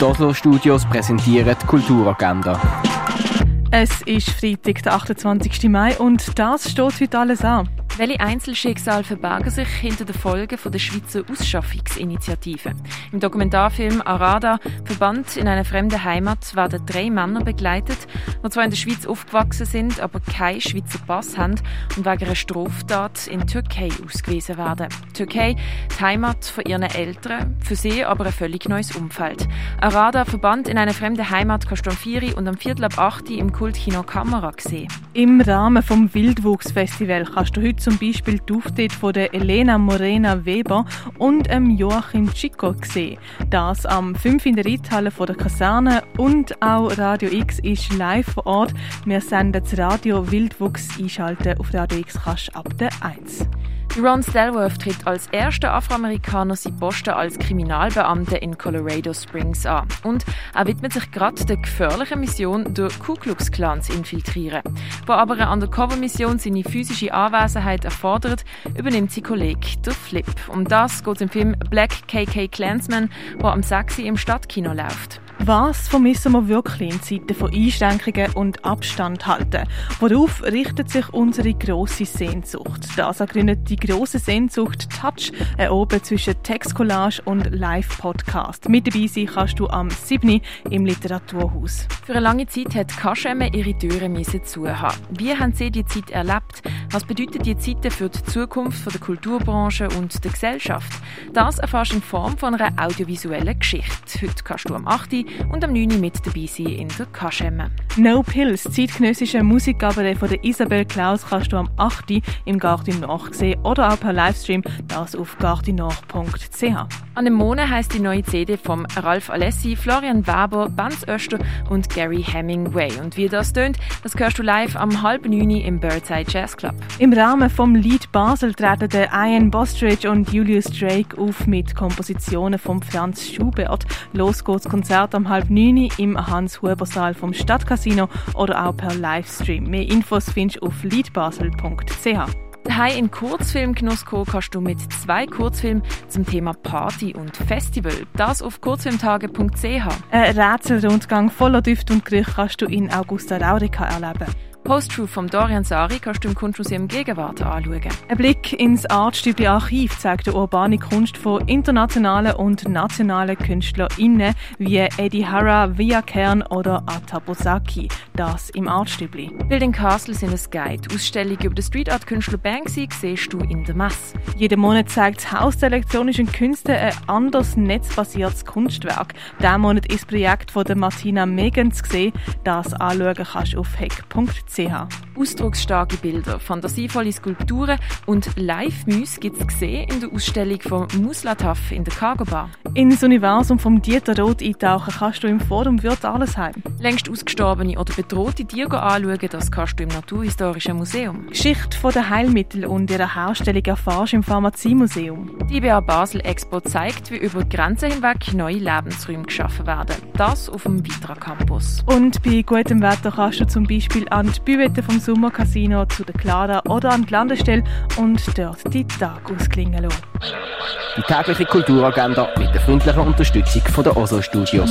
Die Oslo Studios präsentieren die Kulturagenda. Es ist Freitag, der 28. Mai und das steht heute alles an. Welche Einzelschicksale verbergen sich hinter den Folgen der Schweizer Ausschaffungsinitiative? Im Dokumentarfilm Arada, Verband in einer fremden Heimat, werden drei Männer begleitet, die zwar in der Schweiz aufgewachsen sind, aber keinen Schweizer Pass haben und wegen einer Straftat in Türkei ausgewiesen werden. Türkei, die Heimat von ihren Eltern, für sie aber ein völlig neues Umfeld. Arada, Verband in einer fremden Heimat, kannst du am 4 und am Viertel ab 8 im Kultkino Kamera sehen. Im Rahmen vom Wildwuchsfestival kannst du heute zum Beispiel die Auftritte von der Elena Morena Weber und ähm, Joachim Chico gesehen. Das am 5 in der Reithalle der Kaserne und auch Radio X ist live vor Ort. Wir senden das Radio Wildwuchs einschalten auf Radio X kannst ab der 1. Ron Stelworth tritt als erster Afroamerikaner seinen Posten als Kriminalbeamter in Colorado Springs an. Und er widmet sich gerade der gefährlichen Mission, durch Ku Klux Klan zu infiltrieren. Wo aber eine Undercover-Mission seine physische Anwesenheit erfordert, übernimmt sein Kollege, der Flip. Um das geht im Film Black KK Clansman, der am 6. im Stadtkino läuft. Was vermissen wir wirklich in Zeiten von Einschränkungen und Abstand halten? Worauf richtet sich unsere grosse Sehnsucht? Das ergründet die grosse Sehnsucht Touch, ein Oben zwischen Textcollage und Live-Podcast. Mit dabei sein kannst du am 7. im Literaturhaus. Für eine lange Zeit hat Kaschemme ihre Türen zuhaben. Wie haben Sie die Zeit erlebt? Was bedeutet die Zeit für die Zukunft der Kulturbranche und der Gesellschaft? Das erfährst du in Form von einer audiovisuellen Geschichte. Heute kannst du am 8 und am 9. mit dabei sein in der Kaschemme. No Pills, zeitgenössische Musikgabe von der Isabel Klaus kannst du am 8. im Garten Nord sehen oder auch per Livestream, das auf gartinord.ch. An dem Monat heisst die neue CD von Ralf Alessi, Florian Weber, Banz Öster und Gary Hemingway. Und wie das tönt, das hörst du live am halb 9. im Birdside Jazz Club. Im Rahmen vom Lied Basel treten der Ian Bostridge und Julius Drake auf mit Kompositionen von Franz Schubert. Los geht's Konzert am halb neun im Hans-Huber-Saal vom Stadtcasino oder auch per Livestream. Mehr Infos findest du auf liedbasel.ch. Daheim in Kurzfilmgenuss kannst du mit zwei Kurzfilmen zum Thema Party und Festival. Das auf kurzfilmtage.ch. Ein Rätselrundgang voller Düfte und Gerüche kannst du in Augusta Raurica erleben. Post-Truth vom Dorian Sari kannst du im Kunstmuseum Gegenwart anschauen. Ein Blick ins Artstübli Archiv zeigt die urbane Kunst von internationalen und nationalen KünstlerInnen wie Eddie Hara, Via Kern oder Atabosaki. Das im Artstübli. Building Castle sind ein Guide. Ausstellungen über den Street Art Künstler Banksy siehst du in der Messe. Jeden Monat zeigt das Haus der elektronischen Künste ein anderes netzbasiertes Kunstwerk. Diesen Monat ist das Projekt von der Martina Megens gesehen. Das anschauen kannst du auf heck.ch. Ausdrucksstarke Bilder, fantasievolle Skulpturen und Live-Müs gibt es gesehen in der Ausstellung von Muslataf in der Cargo Bar. Ins Universum vom Dieter Roth eintauchen kannst du im Forum Wirt Allesheim. Längst ausgestorbene oder bedrohte Tiere anschauen, das kannst du im Naturhistorischen Museum. Geschichte der Heilmittel und ihrer Herstellung erfährst du im Pharmaziemuseum. Die IBA Basel Expo zeigt, wie über die Grenzen hinweg neue Lebensräume geschaffen werden. Das auf dem Vitra Campus. Und bei gutem Wetter kannst du zum Beispiel an die Büvette vom Sommercasino zu der Clara oder an die Landestelle und dort die Tag ausklingen lassen. Die tägliche Kulturagenda mit der freundlichen Unterstützung von der OSO Studios.